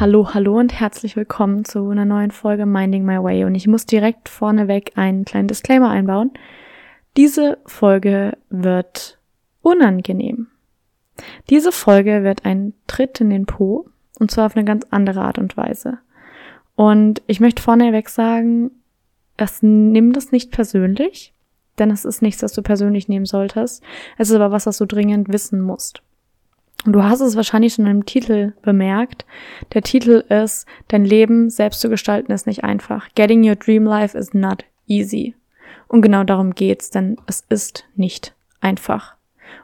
Hallo, hallo und herzlich willkommen zu einer neuen Folge Minding My Way. Und ich muss direkt vorneweg einen kleinen Disclaimer einbauen. Diese Folge wird unangenehm. Diese Folge wird ein Tritt in den Po und zwar auf eine ganz andere Art und Weise. Und ich möchte vorneweg sagen, das nimm das nicht persönlich, denn es ist nichts, das du persönlich nehmen solltest. Es ist aber was, was du dringend wissen musst. Du hast es wahrscheinlich schon im Titel bemerkt. Der Titel ist, dein Leben selbst zu gestalten ist nicht einfach. Getting your dream life is not easy. Und genau darum geht's, denn es ist nicht einfach.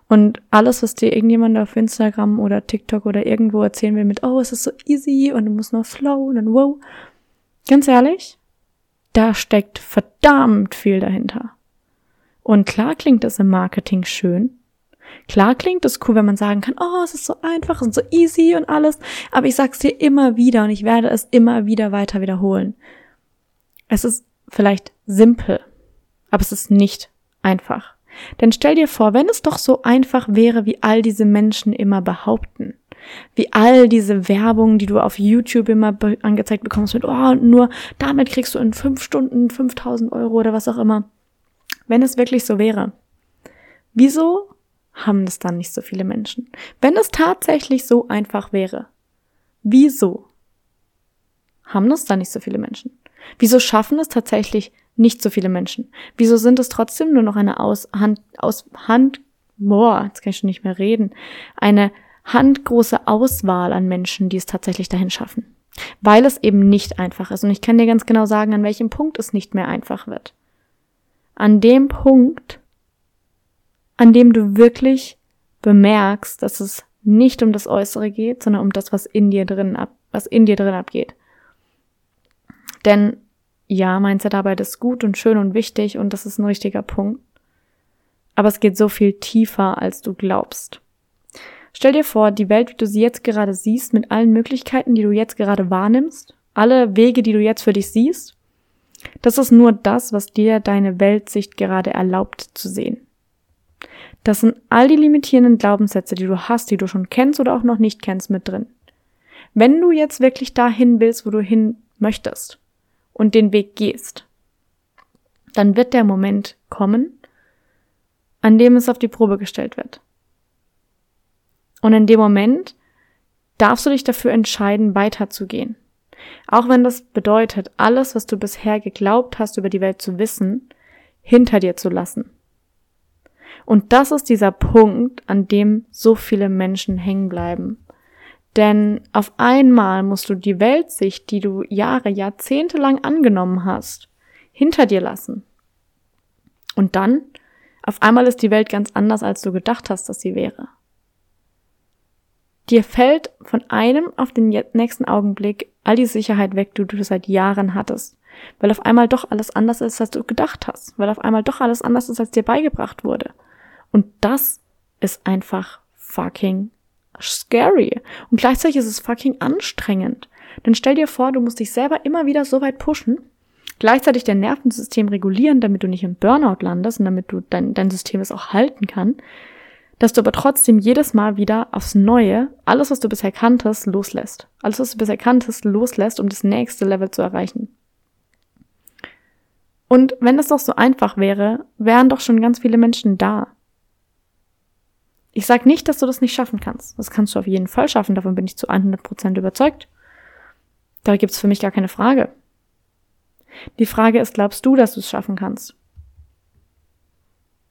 Und alles, was dir irgendjemand auf Instagram oder TikTok oder irgendwo erzählen will mit, oh, es ist so easy und du musst nur flowen und wow. Ganz ehrlich, da steckt verdammt viel dahinter. Und klar klingt das im Marketing schön, Klar klingt es cool, wenn man sagen kann, oh, es ist so einfach und so easy und alles, aber ich sag's dir immer wieder und ich werde es immer wieder weiter wiederholen. Es ist vielleicht simpel, aber es ist nicht einfach. Denn stell dir vor, wenn es doch so einfach wäre, wie all diese Menschen immer behaupten, wie all diese Werbung, die du auf YouTube immer angezeigt bekommst mit, oh, nur damit kriegst du in fünf Stunden 5000 Euro oder was auch immer. Wenn es wirklich so wäre, wieso haben es dann nicht so viele Menschen. Wenn es tatsächlich so einfach wäre, wieso haben es dann nicht so viele Menschen? Wieso schaffen es tatsächlich nicht so viele Menschen? Wieso sind es trotzdem nur noch eine aus Hand, aus Hand, boah, jetzt kann ich schon nicht mehr reden, eine handgroße Auswahl an Menschen, die es tatsächlich dahin schaffen? Weil es eben nicht einfach ist. Und ich kann dir ganz genau sagen, an welchem Punkt es nicht mehr einfach wird. An dem Punkt, an dem du wirklich bemerkst, dass es nicht um das Äußere geht, sondern um das, was in dir drin ab, was in dir drin abgeht. Denn ja, Mindsetarbeit ist gut und schön und wichtig und das ist ein richtiger Punkt. Aber es geht so viel tiefer, als du glaubst. Stell dir vor, die Welt, wie du sie jetzt gerade siehst, mit allen Möglichkeiten, die du jetzt gerade wahrnimmst, alle Wege, die du jetzt für dich siehst, das ist nur das, was dir deine Weltsicht gerade erlaubt zu sehen. Das sind all die limitierenden Glaubenssätze, die du hast, die du schon kennst oder auch noch nicht kennst, mit drin. Wenn du jetzt wirklich dahin willst, wo du hin möchtest und den Weg gehst, dann wird der Moment kommen, an dem es auf die Probe gestellt wird. Und in dem Moment darfst du dich dafür entscheiden, weiterzugehen. Auch wenn das bedeutet, alles, was du bisher geglaubt hast, über die Welt zu wissen, hinter dir zu lassen. Und das ist dieser Punkt, an dem so viele Menschen hängen bleiben. Denn auf einmal musst du die Weltsicht, die du Jahre, Jahrzehnte lang angenommen hast, hinter dir lassen. Und dann, auf einmal ist die Welt ganz anders, als du gedacht hast, dass sie wäre. Dir fällt von einem auf den nächsten Augenblick all die Sicherheit weg, die du seit Jahren hattest. Weil auf einmal doch alles anders ist, als du gedacht hast. Weil auf einmal doch alles anders ist, als dir beigebracht wurde. Und das ist einfach fucking scary. Und gleichzeitig ist es fucking anstrengend. Denn stell dir vor, du musst dich selber immer wieder so weit pushen, gleichzeitig dein Nervensystem regulieren, damit du nicht im Burnout landest und damit du dein, dein System es auch halten kann, dass du aber trotzdem jedes Mal wieder aufs Neue alles, was du bisher kanntest, loslässt. Alles, was du bisher kanntest, loslässt, um das nächste Level zu erreichen. Und wenn das doch so einfach wäre, wären doch schon ganz viele Menschen da. Ich sage nicht, dass du das nicht schaffen kannst. Das kannst du auf jeden Fall schaffen, davon bin ich zu 100% überzeugt. Da gibt's für mich gar keine Frage. Die Frage ist, glaubst du, dass du es schaffen kannst?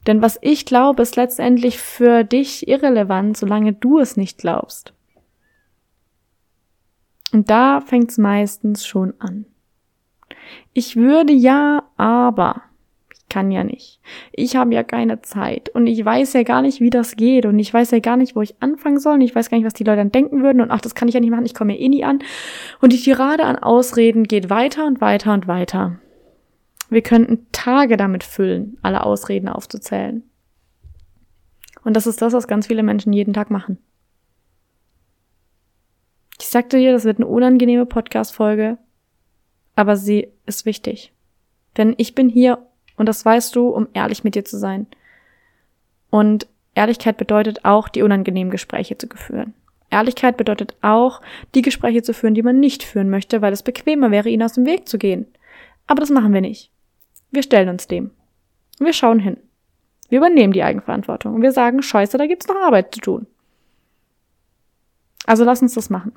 Denn was ich glaube, ist letztendlich für dich irrelevant, solange du es nicht glaubst. Und da fängt es meistens schon an. Ich würde ja, aber kann ja nicht. Ich habe ja keine Zeit und ich weiß ja gar nicht, wie das geht und ich weiß ja gar nicht, wo ich anfangen soll und ich weiß gar nicht, was die Leute dann denken würden und ach, das kann ich ja nicht machen, ich komme ja eh nie an. Und die Tirade an Ausreden geht weiter und weiter und weiter. Wir könnten Tage damit füllen, alle Ausreden aufzuzählen. Und das ist das, was ganz viele Menschen jeden Tag machen. Ich sagte dir, das wird eine unangenehme Podcast-Folge, aber sie ist wichtig. Denn ich bin hier, und das weißt du, um ehrlich mit dir zu sein. Und Ehrlichkeit bedeutet auch, die unangenehmen Gespräche zu führen. Ehrlichkeit bedeutet auch, die Gespräche zu führen, die man nicht führen möchte, weil es bequemer wäre, ihnen aus dem Weg zu gehen. Aber das machen wir nicht. Wir stellen uns dem. Wir schauen hin. Wir übernehmen die Eigenverantwortung und wir sagen, scheiße, da gibt's noch Arbeit zu tun. Also lass uns das machen.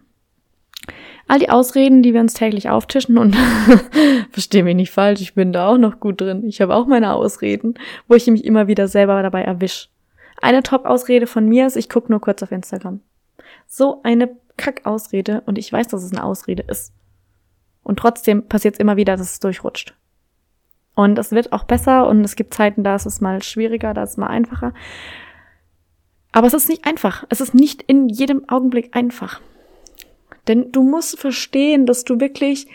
All die Ausreden, die wir uns täglich auftischen und verstehe mich nicht falsch, ich bin da auch noch gut drin. Ich habe auch meine Ausreden, wo ich mich immer wieder selber dabei erwisch. Eine Top-Ausrede von mir ist, ich gucke nur kurz auf Instagram. So eine Kack-Ausrede und ich weiß, dass es eine Ausrede ist. Und trotzdem passiert es immer wieder, dass es durchrutscht. Und es wird auch besser und es gibt Zeiten, da ist es mal schwieriger, da ist es mal einfacher. Aber es ist nicht einfach. Es ist nicht in jedem Augenblick einfach. Denn du musst verstehen, dass du wirklich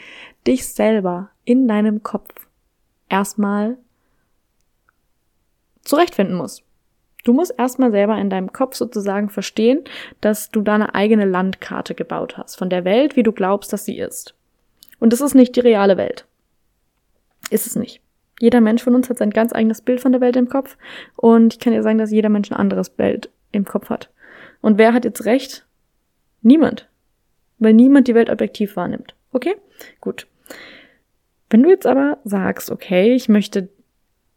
dich selber in deinem Kopf erstmal zurechtfinden musst. Du musst erstmal selber in deinem Kopf sozusagen verstehen, dass du deine eigene Landkarte gebaut hast von der Welt, wie du glaubst, dass sie ist. Und das ist nicht die reale Welt. Ist es nicht. Jeder Mensch von uns hat sein ganz eigenes Bild von der Welt im Kopf. Und ich kann dir sagen, dass jeder Mensch ein anderes Bild im Kopf hat. Und wer hat jetzt recht? Niemand. Weil niemand die Welt objektiv wahrnimmt. Okay? Gut. Wenn du jetzt aber sagst, okay, ich möchte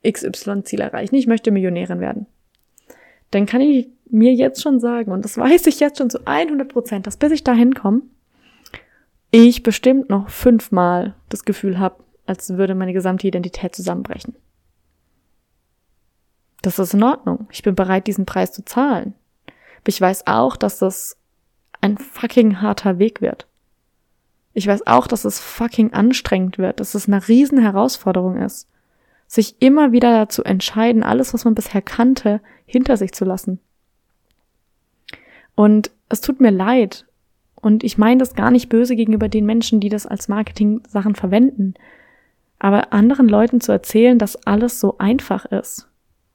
XY-Ziel erreichen, ich möchte Millionärin werden, dann kann ich mir jetzt schon sagen, und das weiß ich jetzt schon zu 100 Prozent, dass bis ich dahin komme, ich bestimmt noch fünfmal das Gefühl habe, als würde meine gesamte Identität zusammenbrechen. Das ist in Ordnung. Ich bin bereit, diesen Preis zu zahlen. Ich weiß auch, dass das ein fucking harter Weg wird. Ich weiß auch, dass es fucking anstrengend wird, dass es eine riesen Herausforderung ist, sich immer wieder dazu entscheiden, alles, was man bisher kannte, hinter sich zu lassen. Und es tut mir leid. Und ich meine das gar nicht böse gegenüber den Menschen, die das als Marketing-Sachen verwenden. Aber anderen Leuten zu erzählen, dass alles so einfach ist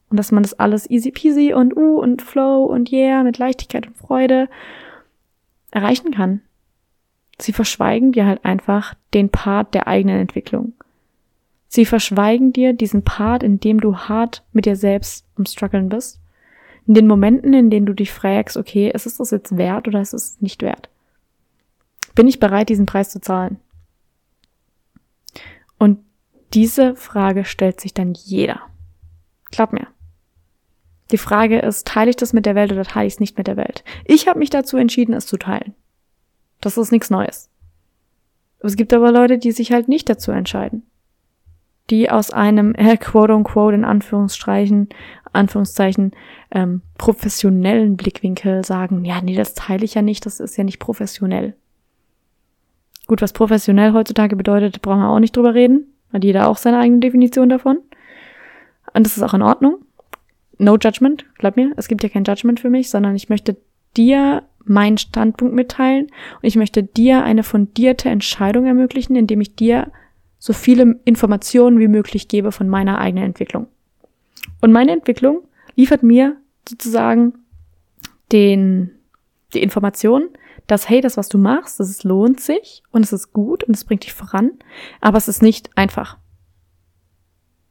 und dass man das alles easy peasy und uh und flow und yeah mit Leichtigkeit und Freude erreichen kann. Sie verschweigen dir halt einfach den Part der eigenen Entwicklung. Sie verschweigen dir diesen Part, in dem du hart mit dir selbst am struggeln bist. In den Momenten, in denen du dich fragst, okay, ist es das jetzt wert oder ist es nicht wert? Bin ich bereit, diesen Preis zu zahlen? Und diese Frage stellt sich dann jeder. Glaub mir. Die Frage ist, teile ich das mit der Welt oder teile ich es nicht mit der Welt? Ich habe mich dazu entschieden, es zu teilen. Das ist nichts Neues. Es gibt aber Leute, die sich halt nicht dazu entscheiden. Die aus einem äh, quote unquote in Anführungsstreichen, Anführungszeichen, ähm, professionellen Blickwinkel sagen, ja, nee, das teile ich ja nicht, das ist ja nicht professionell. Gut, was professionell heutzutage bedeutet, brauchen wir auch nicht drüber reden. Hat jeder auch seine eigene Definition davon. Und das ist auch in Ordnung. No judgment, glaub mir. Es gibt ja kein Judgment für mich, sondern ich möchte dir meinen Standpunkt mitteilen und ich möchte dir eine fundierte Entscheidung ermöglichen, indem ich dir so viele Informationen wie möglich gebe von meiner eigenen Entwicklung. Und meine Entwicklung liefert mir sozusagen den, die Information, dass, hey, das, was du machst, das ist, lohnt sich und es ist gut und es bringt dich voran, aber es ist nicht einfach.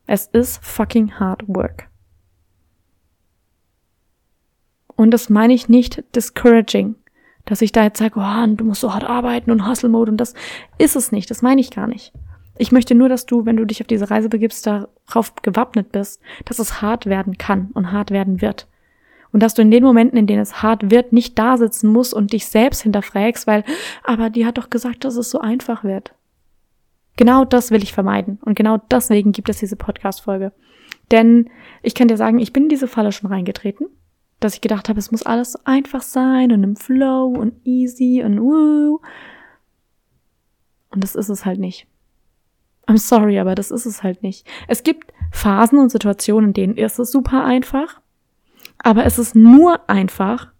Es ist fucking hard work. Und das meine ich nicht discouraging, dass ich da jetzt sage, oh, du musst so hart arbeiten und Hustle Mode und das ist es nicht, das meine ich gar nicht. Ich möchte nur, dass du, wenn du dich auf diese Reise begibst, darauf gewappnet bist, dass es hart werden kann und hart werden wird. Und dass du in den Momenten, in denen es hart wird, nicht da sitzen musst und dich selbst hinterfragst, weil, aber die hat doch gesagt, dass es so einfach wird. Genau das will ich vermeiden. Und genau deswegen gibt es diese Podcast-Folge. Denn ich kann dir sagen, ich bin in diese Falle schon reingetreten, dass ich gedacht habe, es muss alles so einfach sein und im Flow und easy und woo. Und das ist es halt nicht. I'm sorry, aber das ist es halt nicht. Es gibt Phasen und Situationen, in denen ist es super einfach, aber es ist nur einfach,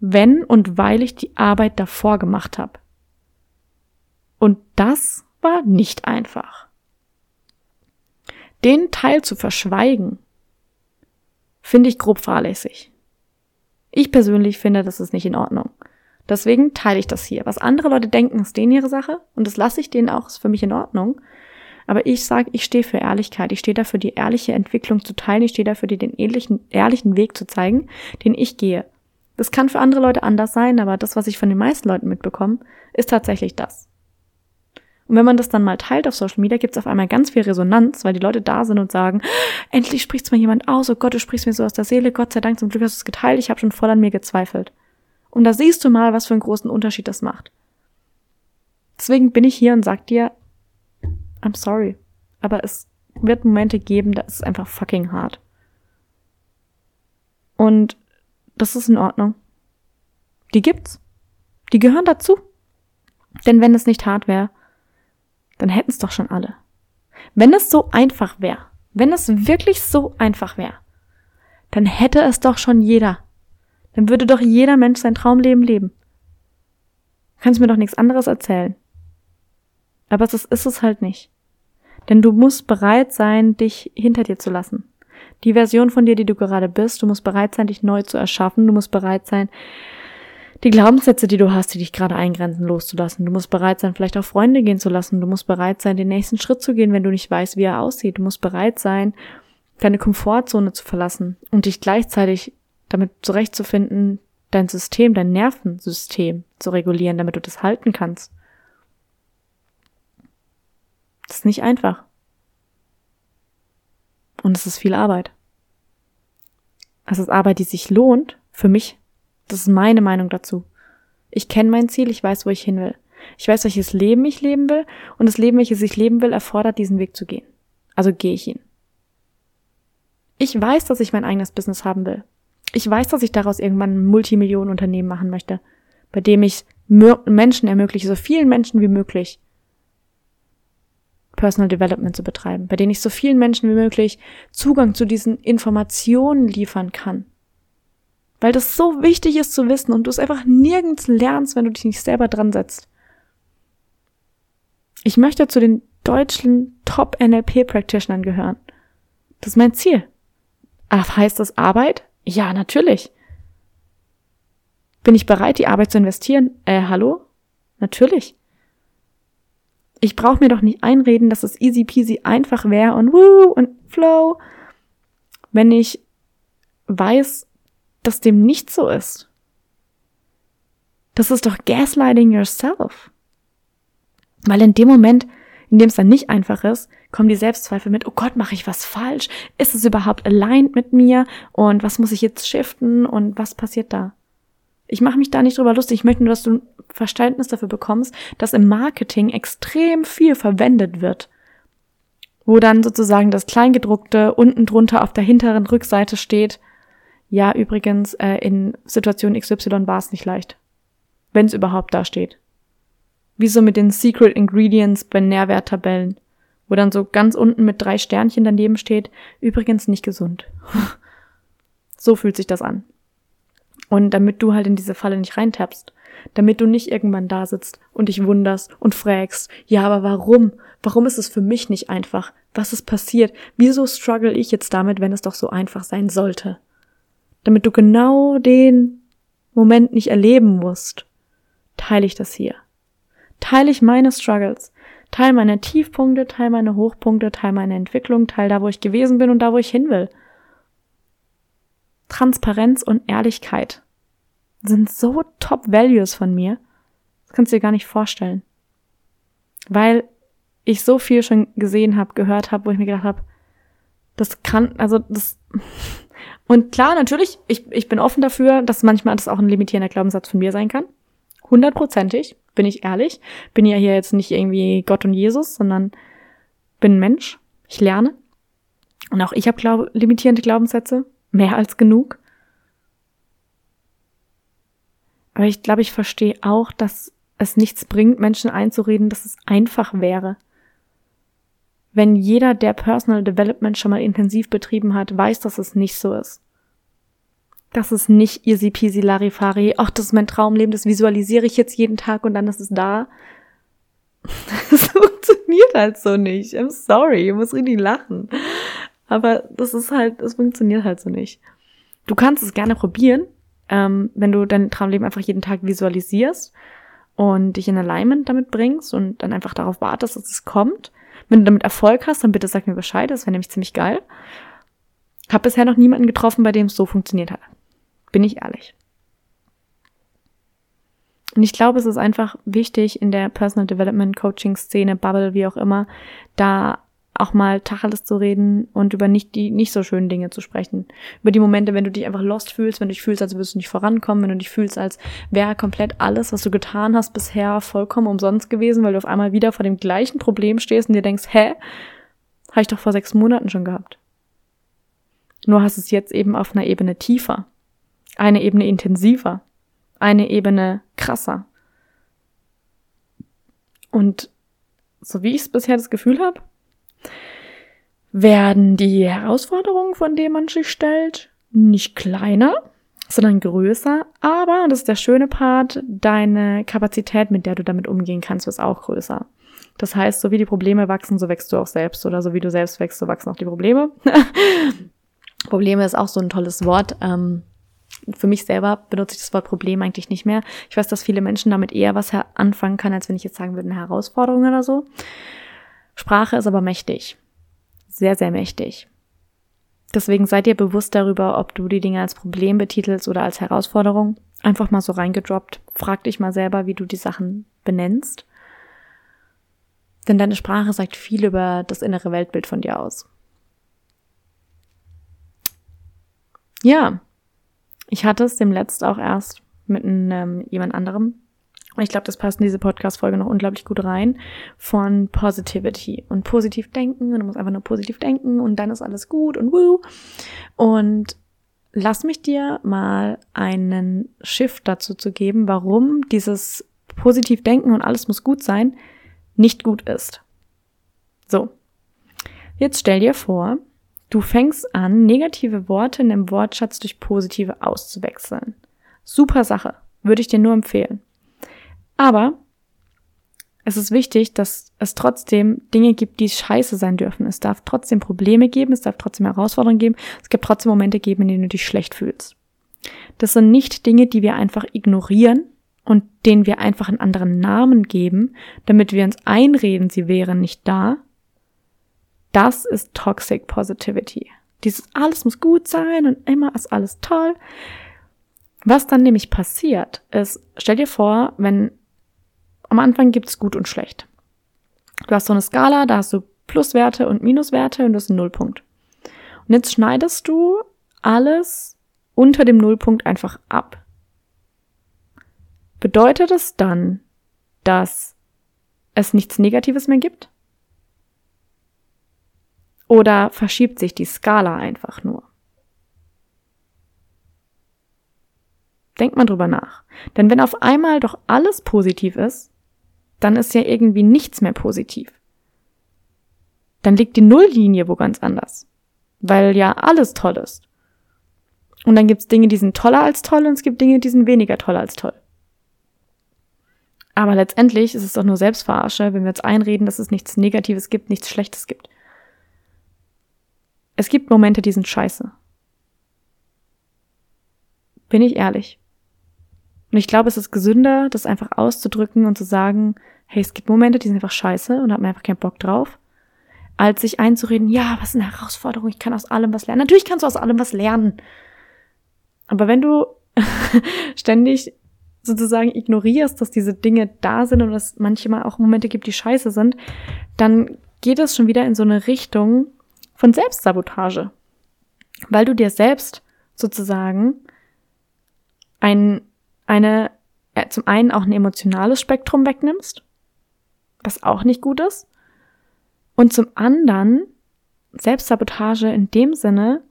wenn und weil ich die Arbeit davor gemacht habe. Und das war nicht einfach. Den Teil zu verschweigen, finde ich grob fahrlässig. Ich persönlich finde, das ist nicht in Ordnung. Deswegen teile ich das hier. Was andere Leute denken, ist denen ihre Sache und das lasse ich denen auch, ist für mich in Ordnung. Aber ich sage, ich stehe für Ehrlichkeit. Ich stehe dafür, die ehrliche Entwicklung zu teilen. Ich stehe dafür, dir den ehrlichen, ehrlichen Weg zu zeigen, den ich gehe. Das kann für andere Leute anders sein, aber das, was ich von den meisten Leuten mitbekomme, ist tatsächlich das. Und wenn man das dann mal teilt auf Social Media, gibt es auf einmal ganz viel Resonanz, weil die Leute da sind und sagen, endlich spricht's mal jemand aus, oh Gott, du sprichst mir so aus der Seele, Gott sei Dank, zum Glück hast du es geteilt, ich habe schon voll an mir gezweifelt. Und da siehst du mal, was für einen großen Unterschied das macht. Deswegen bin ich hier und sag dir, I'm sorry. Aber es wird Momente geben, da ist es einfach fucking hart. Und das ist in Ordnung. Die gibt's. Die gehören dazu. Denn wenn es nicht hart wäre, dann hätten es doch schon alle. Wenn es so einfach wäre, wenn es wirklich so einfach wäre, dann hätte es doch schon jeder. Dann würde doch jeder Mensch sein Traumleben leben. Kannst mir doch nichts anderes erzählen. Aber ist, ist es halt nicht. Denn du musst bereit sein, dich hinter dir zu lassen. Die Version von dir, die du gerade bist, du musst bereit sein, dich neu zu erschaffen. Du musst bereit sein, die Glaubenssätze, die du hast, die dich gerade eingrenzen, loszulassen. Du musst bereit sein, vielleicht auch Freunde gehen zu lassen. Du musst bereit sein, den nächsten Schritt zu gehen, wenn du nicht weißt, wie er aussieht. Du musst bereit sein, deine Komfortzone zu verlassen und dich gleichzeitig damit zurechtzufinden, dein System, dein Nervensystem zu regulieren, damit du das halten kannst. Das ist nicht einfach. Und es ist viel Arbeit. Es ist Arbeit, die sich lohnt, für mich. Das ist meine Meinung dazu. Ich kenne mein Ziel, ich weiß, wo ich hin will. Ich weiß, welches Leben ich leben will und das Leben, welches ich leben will, erfordert, diesen Weg zu gehen. Also gehe ich ihn. Ich weiß, dass ich mein eigenes Business haben will. Ich weiß, dass ich daraus irgendwann ein Multimillionenunternehmen machen möchte, bei dem ich Menschen ermögliche, so vielen Menschen wie möglich, Personal Development zu betreiben, bei denen ich so vielen Menschen wie möglich Zugang zu diesen Informationen liefern kann. Weil das so wichtig ist zu wissen und du es einfach nirgends lernst, wenn du dich nicht selber dran setzt. Ich möchte zu den deutschen Top NLP Practitionern gehören. Das ist mein Ziel. Ach, heißt das Arbeit? Ja, natürlich. Bin ich bereit, die Arbeit zu investieren? Äh, hallo? Natürlich. Ich brauche mir doch nicht einreden, dass es easy peasy einfach wäre und woo und flow, wenn ich weiß, dass dem nicht so ist. Das ist doch gaslighting yourself. Weil in dem Moment, in dem es dann nicht einfach ist, kommen die Selbstzweifel mit, oh Gott, mache ich was falsch? Ist es überhaupt aligned mit mir? Und was muss ich jetzt shiften? Und was passiert da? Ich mache mich da nicht drüber lustig. Ich möchte nur, dass du ein Verständnis dafür bekommst, dass im Marketing extrem viel verwendet wird. Wo dann sozusagen das Kleingedruckte unten drunter auf der hinteren Rückseite steht. Ja, übrigens, äh, in Situation XY war es nicht leicht. Wenn es überhaupt da steht. Wie so mit den Secret Ingredients bei Nährwerttabellen, wo dann so ganz unten mit drei Sternchen daneben steht, übrigens nicht gesund. so fühlt sich das an. Und damit du halt in diese Falle nicht reintappst, damit du nicht irgendwann da sitzt und dich wunderst und fragst, ja, aber warum? Warum ist es für mich nicht einfach? Was ist passiert? Wieso struggle ich jetzt damit, wenn es doch so einfach sein sollte? Damit du genau den Moment nicht erleben musst, teile ich das hier. Teile ich meine Struggles, teile meine Tiefpunkte, teile meine Hochpunkte, teile meine Entwicklung, teile da, wo ich gewesen bin und da, wo ich hin will. Transparenz und Ehrlichkeit sind so top Values von mir. Das kannst du dir gar nicht vorstellen. Weil ich so viel schon gesehen habe, gehört habe, wo ich mir gedacht habe, das kann, also das. Und klar, natürlich, ich, ich bin offen dafür, dass manchmal das auch ein limitierender Glaubenssatz von mir sein kann. Hundertprozentig, bin ich ehrlich. Bin ja hier jetzt nicht irgendwie Gott und Jesus, sondern bin ein Mensch. Ich lerne. Und auch ich habe glaub limitierende Glaubenssätze. Mehr als genug. Aber ich glaube, ich verstehe auch, dass es nichts bringt, Menschen einzureden, dass es einfach wäre. Wenn jeder, der Personal Development schon mal intensiv betrieben hat, weiß, dass es nicht so ist. Das ist nicht easy peasy larifari. Ach, das ist mein Traumleben, das visualisiere ich jetzt jeden Tag und dann ist es da. Das funktioniert halt so nicht. I'm sorry, ich muss richtig lachen. Aber das ist halt, das funktioniert halt so nicht. Du kannst es gerne probieren, ähm, wenn du dein Traumleben einfach jeden Tag visualisierst und dich in Alignment damit bringst und dann einfach darauf wartest, dass es kommt. Wenn du damit Erfolg hast, dann bitte sag mir Bescheid, das wäre nämlich ziemlich geil. Hab bisher noch niemanden getroffen, bei dem es so funktioniert hat. Bin ich ehrlich. Und ich glaube, es ist einfach wichtig in der Personal Development Coaching Szene, Bubble, wie auch immer, da auch mal Tacheles zu reden und über nicht die nicht so schönen Dinge zu sprechen. Über die Momente, wenn du dich einfach lost fühlst, wenn du dich fühlst, als würdest du nicht vorankommen, wenn du dich fühlst, als wäre komplett alles, was du getan hast bisher, vollkommen umsonst gewesen, weil du auf einmal wieder vor dem gleichen Problem stehst und dir denkst, hä, habe ich doch vor sechs Monaten schon gehabt. Nur hast es jetzt eben auf einer Ebene tiefer, eine Ebene intensiver, eine Ebene krasser. Und so wie ich es bisher das Gefühl habe, werden die Herausforderungen, von denen man sich stellt, nicht kleiner, sondern größer. Aber, und das ist der schöne Part, deine Kapazität, mit der du damit umgehen kannst, ist auch größer. Das heißt, so wie die Probleme wachsen, so wächst du auch selbst. Oder so wie du selbst wächst, so wachsen auch die Probleme. Probleme ist auch so ein tolles Wort. Ähm, für mich selber benutze ich das Wort Problem eigentlich nicht mehr. Ich weiß, dass viele Menschen damit eher was anfangen können, als wenn ich jetzt sagen würde, eine Herausforderung oder so. Sprache ist aber mächtig. Sehr, sehr mächtig. Deswegen seid ihr bewusst darüber, ob du die Dinge als Problem betitelst oder als Herausforderung. Einfach mal so reingedroppt. Frag dich mal selber, wie du die Sachen benennst. Denn deine Sprache sagt viel über das innere Weltbild von dir aus. Ja, ich hatte es dem Letzt auch erst mit einem, jemand anderem ich glaube, das passt in diese Podcast-Folge noch unglaublich gut rein, von Positivity und positiv denken. Und du musst einfach nur positiv denken und dann ist alles gut und woo. Und lass mich dir mal einen Shift dazu zu geben, warum dieses positiv denken und alles muss gut sein nicht gut ist. So. Jetzt stell dir vor, du fängst an, negative Worte in dem Wortschatz durch positive auszuwechseln. Super Sache. Würde ich dir nur empfehlen. Aber es ist wichtig, dass es trotzdem Dinge gibt, die scheiße sein dürfen. Es darf trotzdem Probleme geben, es darf trotzdem Herausforderungen geben, es gibt trotzdem Momente geben, in denen du dich schlecht fühlst. Das sind nicht Dinge, die wir einfach ignorieren und denen wir einfach einen anderen Namen geben, damit wir uns einreden, sie wären nicht da. Das ist Toxic Positivity. Dieses alles muss gut sein und immer ist alles toll. Was dann nämlich passiert, ist, stell dir vor, wenn am Anfang gibt's gut und schlecht. Du hast so eine Skala, da hast du Pluswerte und Minuswerte und das ist ein Nullpunkt. Und jetzt schneidest du alles unter dem Nullpunkt einfach ab. Bedeutet es dann, dass es nichts Negatives mehr gibt? Oder verschiebt sich die Skala einfach nur? Denk mal drüber nach. Denn wenn auf einmal doch alles positiv ist, dann ist ja irgendwie nichts mehr positiv. Dann liegt die Nulllinie wo ganz anders. Weil ja alles toll ist. Und dann gibt's Dinge, die sind toller als toll und es gibt Dinge, die sind weniger toll als toll. Aber letztendlich ist es doch nur Selbstverarsche, wenn wir uns einreden, dass es nichts Negatives gibt, nichts Schlechtes gibt. Es gibt Momente, die sind scheiße. Bin ich ehrlich. Und ich glaube, es ist gesünder, das einfach auszudrücken und zu sagen, hey, es gibt Momente, die sind einfach scheiße und hat mir einfach keinen Bock drauf, als sich einzureden, ja, was ist eine Herausforderung, ich kann aus allem was lernen. Natürlich kannst du aus allem was lernen. Aber wenn du ständig sozusagen ignorierst, dass diese Dinge da sind und es manchmal auch Momente gibt, die scheiße sind, dann geht es schon wieder in so eine Richtung von Selbstsabotage. Weil du dir selbst sozusagen ein eine äh, zum einen auch ein emotionales Spektrum wegnimmst, was auch nicht gut ist. Und zum anderen Selbstsabotage in dem Sinne,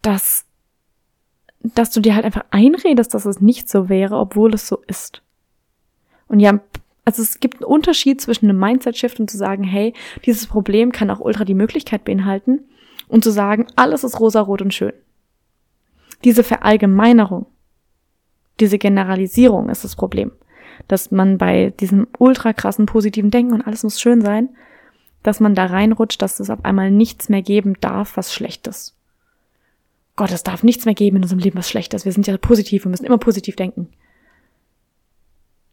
dass, dass du dir halt einfach einredest, dass es nicht so wäre, obwohl es so ist. Und ja, also es gibt einen Unterschied zwischen einem Mindset-Shift und zu sagen, hey, dieses Problem kann auch ultra die Möglichkeit beinhalten und zu sagen, alles ist rosarot und schön. Diese Verallgemeinerung, diese Generalisierung ist das Problem. Dass man bei diesem ultra krassen positiven Denken und alles muss schön sein, dass man da reinrutscht, dass es auf einmal nichts mehr geben darf, was schlecht ist. Gott, es darf nichts mehr geben in unserem Leben, was schlecht ist. Wir sind ja positiv, wir müssen immer positiv denken.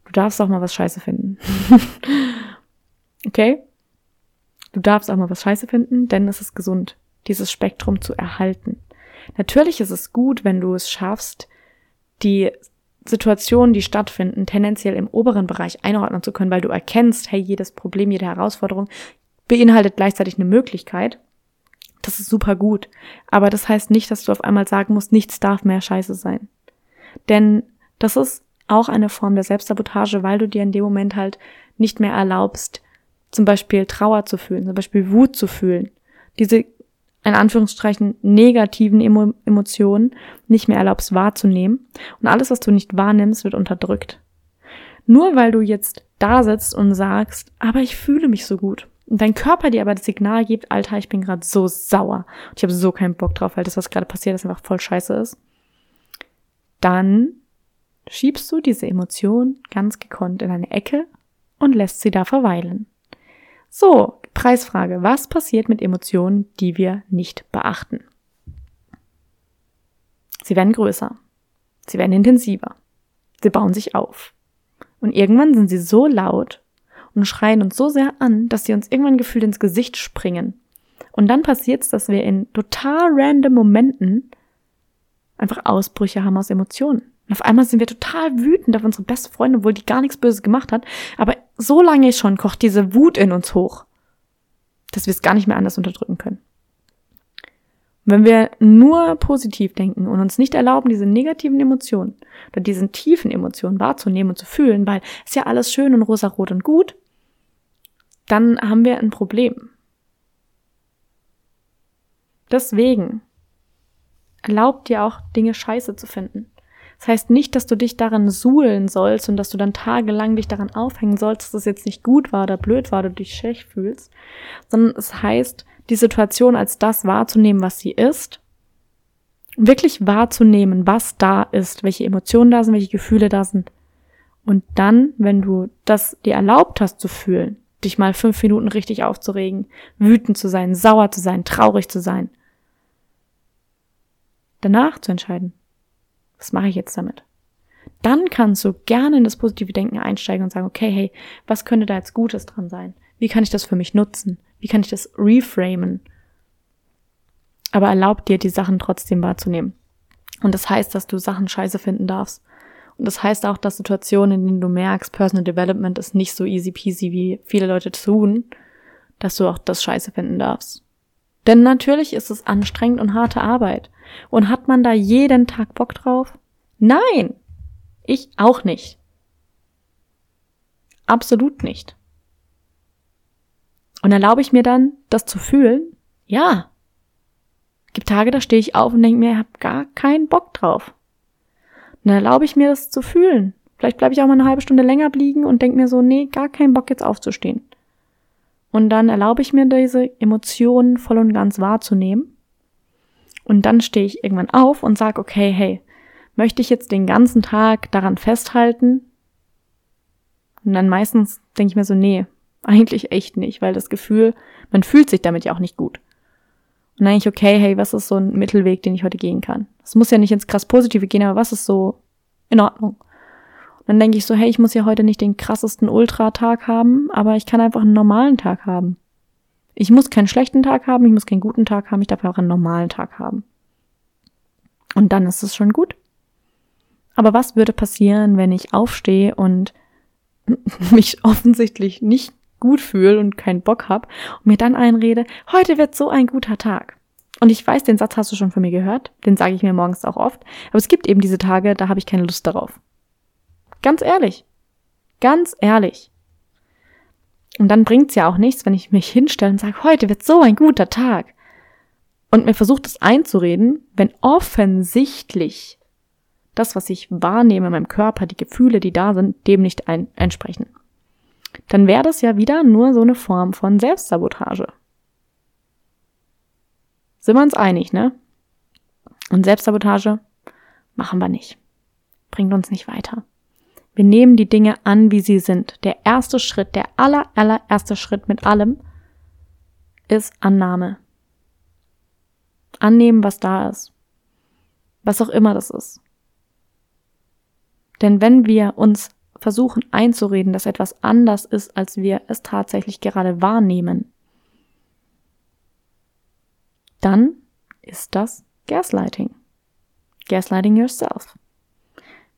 Du darfst auch mal was scheiße finden. okay? Du darfst auch mal was scheiße finden, denn es ist gesund, dieses Spektrum zu erhalten. Natürlich ist es gut, wenn du es schaffst, die Situationen, die stattfinden, tendenziell im oberen Bereich einordnen zu können, weil du erkennst, hey, jedes Problem, jede Herausforderung beinhaltet gleichzeitig eine Möglichkeit. Das ist super gut. Aber das heißt nicht, dass du auf einmal sagen musst, nichts darf mehr scheiße sein. Denn das ist auch eine Form der Selbstsabotage, weil du dir in dem Moment halt nicht mehr erlaubst, zum Beispiel Trauer zu fühlen, zum Beispiel Wut zu fühlen. Diese, in Anführungsstrichen, negativen Emo Emotionen nicht mehr erlaubst wahrzunehmen. Und alles, was du nicht wahrnimmst, wird unterdrückt. Nur weil du jetzt da sitzt und sagst, aber ich fühle mich so gut. Und dein Körper dir aber das Signal gibt, Alter, ich bin gerade so sauer. Und ich habe so keinen Bock drauf, weil das, was gerade passiert ist, einfach voll scheiße ist. Dann schiebst du diese Emotion ganz gekonnt in eine Ecke und lässt sie da verweilen. So, Preisfrage. Was passiert mit Emotionen, die wir nicht beachten? Sie werden größer. Sie werden intensiver. Sie bauen sich auf. Und irgendwann sind sie so laut und schreien uns so sehr an, dass sie uns irgendwann gefühlt ins Gesicht springen. Und dann passiert es, dass wir in total random Momenten einfach Ausbrüche haben aus Emotionen. Und auf einmal sind wir total wütend auf unsere beste Freundin, obwohl die gar nichts Böses gemacht hat. Aber so lange schon kocht diese Wut in uns hoch, dass wir es gar nicht mehr anders unterdrücken können. wenn wir nur positiv denken und uns nicht erlauben, diese negativen Emotionen oder diesen tiefen Emotionen wahrzunehmen und zu fühlen, weil es ja alles schön und rosarot und gut, dann haben wir ein Problem. Deswegen erlaubt dir auch Dinge scheiße zu finden. Das heißt nicht, dass du dich daran suhlen sollst und dass du dann tagelang dich daran aufhängen sollst, dass es jetzt nicht gut war oder blöd war du dich schlecht fühlst, sondern es heißt, die Situation als das wahrzunehmen, was sie ist, wirklich wahrzunehmen, was da ist, welche Emotionen da sind, welche Gefühle da sind. Und dann, wenn du das dir erlaubt hast zu fühlen, dich mal fünf Minuten richtig aufzuregen, wütend zu sein, sauer zu sein, traurig zu sein, danach zu entscheiden, was mache ich jetzt damit? Dann kannst du gerne in das positive Denken einsteigen und sagen, okay, hey, was könnte da jetzt Gutes dran sein? Wie kann ich das für mich nutzen? Wie kann ich das reframen? Aber erlaub dir, die Sachen trotzdem wahrzunehmen. Und das heißt, dass du Sachen scheiße finden darfst. Und das heißt auch, dass Situationen, in denen du merkst, Personal Development ist nicht so easy peasy, wie viele Leute tun, dass du auch das scheiße finden darfst. Denn natürlich ist es anstrengend und harte Arbeit. Und hat man da jeden Tag Bock drauf? Nein! Ich auch nicht. Absolut nicht. Und erlaube ich mir dann, das zu fühlen? Ja. Gibt Tage, da stehe ich auf und denke mir, ich habe gar keinen Bock drauf. Dann erlaube ich mir, das zu fühlen. Vielleicht bleibe ich auch mal eine halbe Stunde länger liegen und denke mir so, nee, gar keinen Bock jetzt aufzustehen. Und dann erlaube ich mir diese Emotionen voll und ganz wahrzunehmen und dann stehe ich irgendwann auf und sage, okay, hey, möchte ich jetzt den ganzen Tag daran festhalten? Und dann meistens denke ich mir so, nee, eigentlich echt nicht, weil das Gefühl, man fühlt sich damit ja auch nicht gut. Und dann denke ich, okay, hey, was ist so ein Mittelweg, den ich heute gehen kann? Es muss ja nicht ins krass Positive gehen, aber was ist so in Ordnung? Dann denke ich so, hey, ich muss ja heute nicht den krassesten Ultra-Tag haben, aber ich kann einfach einen normalen Tag haben. Ich muss keinen schlechten Tag haben, ich muss keinen guten Tag haben, ich darf auch einen normalen Tag haben. Und dann ist es schon gut. Aber was würde passieren, wenn ich aufstehe und mich offensichtlich nicht gut fühle und keinen Bock habe und mir dann einrede, heute wird so ein guter Tag. Und ich weiß, den Satz hast du schon von mir gehört, den sage ich mir morgens auch oft, aber es gibt eben diese Tage, da habe ich keine Lust darauf. Ganz ehrlich. Ganz ehrlich. Und dann bringt's ja auch nichts, wenn ich mich hinstelle und sage, heute wird so ein guter Tag. Und mir versucht es einzureden, wenn offensichtlich das, was ich wahrnehme in meinem Körper, die Gefühle, die da sind, dem nicht ein entsprechen. Dann wäre das ja wieder nur so eine Form von Selbstsabotage. Sind wir uns einig, ne? Und Selbstsabotage machen wir nicht. Bringt uns nicht weiter. Wir nehmen die Dinge an, wie sie sind. Der erste Schritt, der aller, allererste Schritt mit allem ist Annahme. Annehmen, was da ist. Was auch immer das ist. Denn wenn wir uns versuchen einzureden, dass etwas anders ist, als wir es tatsächlich gerade wahrnehmen, dann ist das Gaslighting. Gaslighting yourself.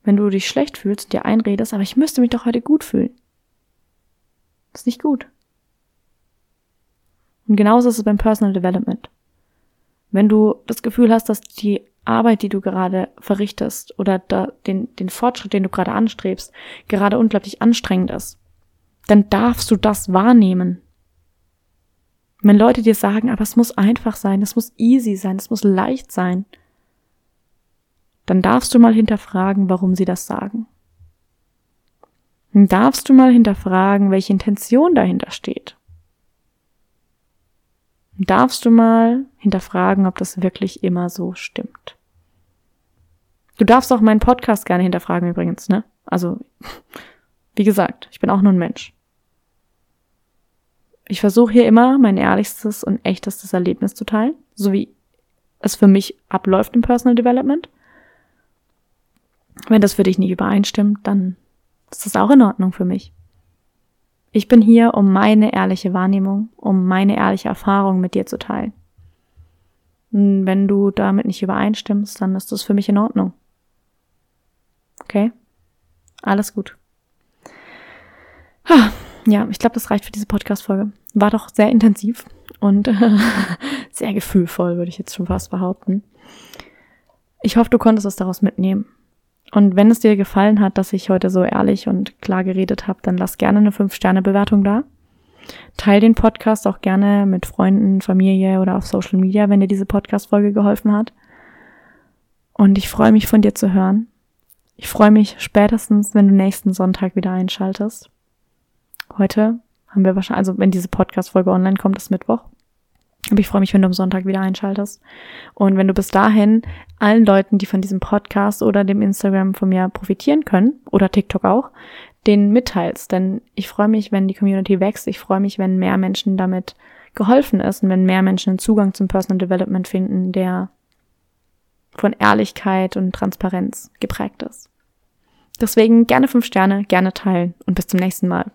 Wenn du dich schlecht fühlst und dir einredest, aber ich müsste mich doch heute gut fühlen. Das ist nicht gut. Und genauso ist es beim Personal Development. Wenn du das Gefühl hast, dass die Arbeit, die du gerade verrichtest oder da, den, den Fortschritt, den du gerade anstrebst, gerade unglaublich anstrengend ist, dann darfst du das wahrnehmen. Wenn Leute dir sagen, aber es muss einfach sein, es muss easy sein, es muss leicht sein, dann darfst du mal hinterfragen, warum sie das sagen. Dann darfst du mal hinterfragen, welche Intention dahinter steht. darfst du mal hinterfragen, ob das wirklich immer so stimmt. Du darfst auch meinen Podcast gerne hinterfragen übrigens, ne? Also, wie gesagt, ich bin auch nur ein Mensch. Ich versuche hier immer mein ehrlichstes und echtestes Erlebnis zu teilen, so wie es für mich abläuft im Personal Development. Wenn das für dich nicht übereinstimmt, dann ist das auch in Ordnung für mich. Ich bin hier, um meine ehrliche Wahrnehmung, um meine ehrliche Erfahrung mit dir zu teilen. Und wenn du damit nicht übereinstimmst, dann ist das für mich in Ordnung. Okay? Alles gut. Ja, ich glaube, das reicht für diese Podcast-Folge. War doch sehr intensiv und sehr gefühlvoll, würde ich jetzt schon fast behaupten. Ich hoffe, du konntest es daraus mitnehmen. Und wenn es dir gefallen hat, dass ich heute so ehrlich und klar geredet habe, dann lass gerne eine 5-Sterne-Bewertung da. Teil den Podcast auch gerne mit Freunden, Familie oder auf Social Media, wenn dir diese Podcast-Folge geholfen hat. Und ich freue mich von dir zu hören. Ich freue mich spätestens, wenn du nächsten Sonntag wieder einschaltest. Heute haben wir wahrscheinlich, also wenn diese Podcast-Folge online kommt, ist Mittwoch. Aber ich freue mich, wenn du am Sonntag wieder einschaltest. Und wenn du bis dahin allen Leuten, die von diesem Podcast oder dem Instagram von mir profitieren können, oder TikTok auch, den mitteilst. Denn ich freue mich, wenn die Community wächst. Ich freue mich, wenn mehr Menschen damit geholfen ist und wenn mehr Menschen einen Zugang zum Personal Development finden, der von Ehrlichkeit und Transparenz geprägt ist. Deswegen gerne fünf Sterne, gerne teilen und bis zum nächsten Mal.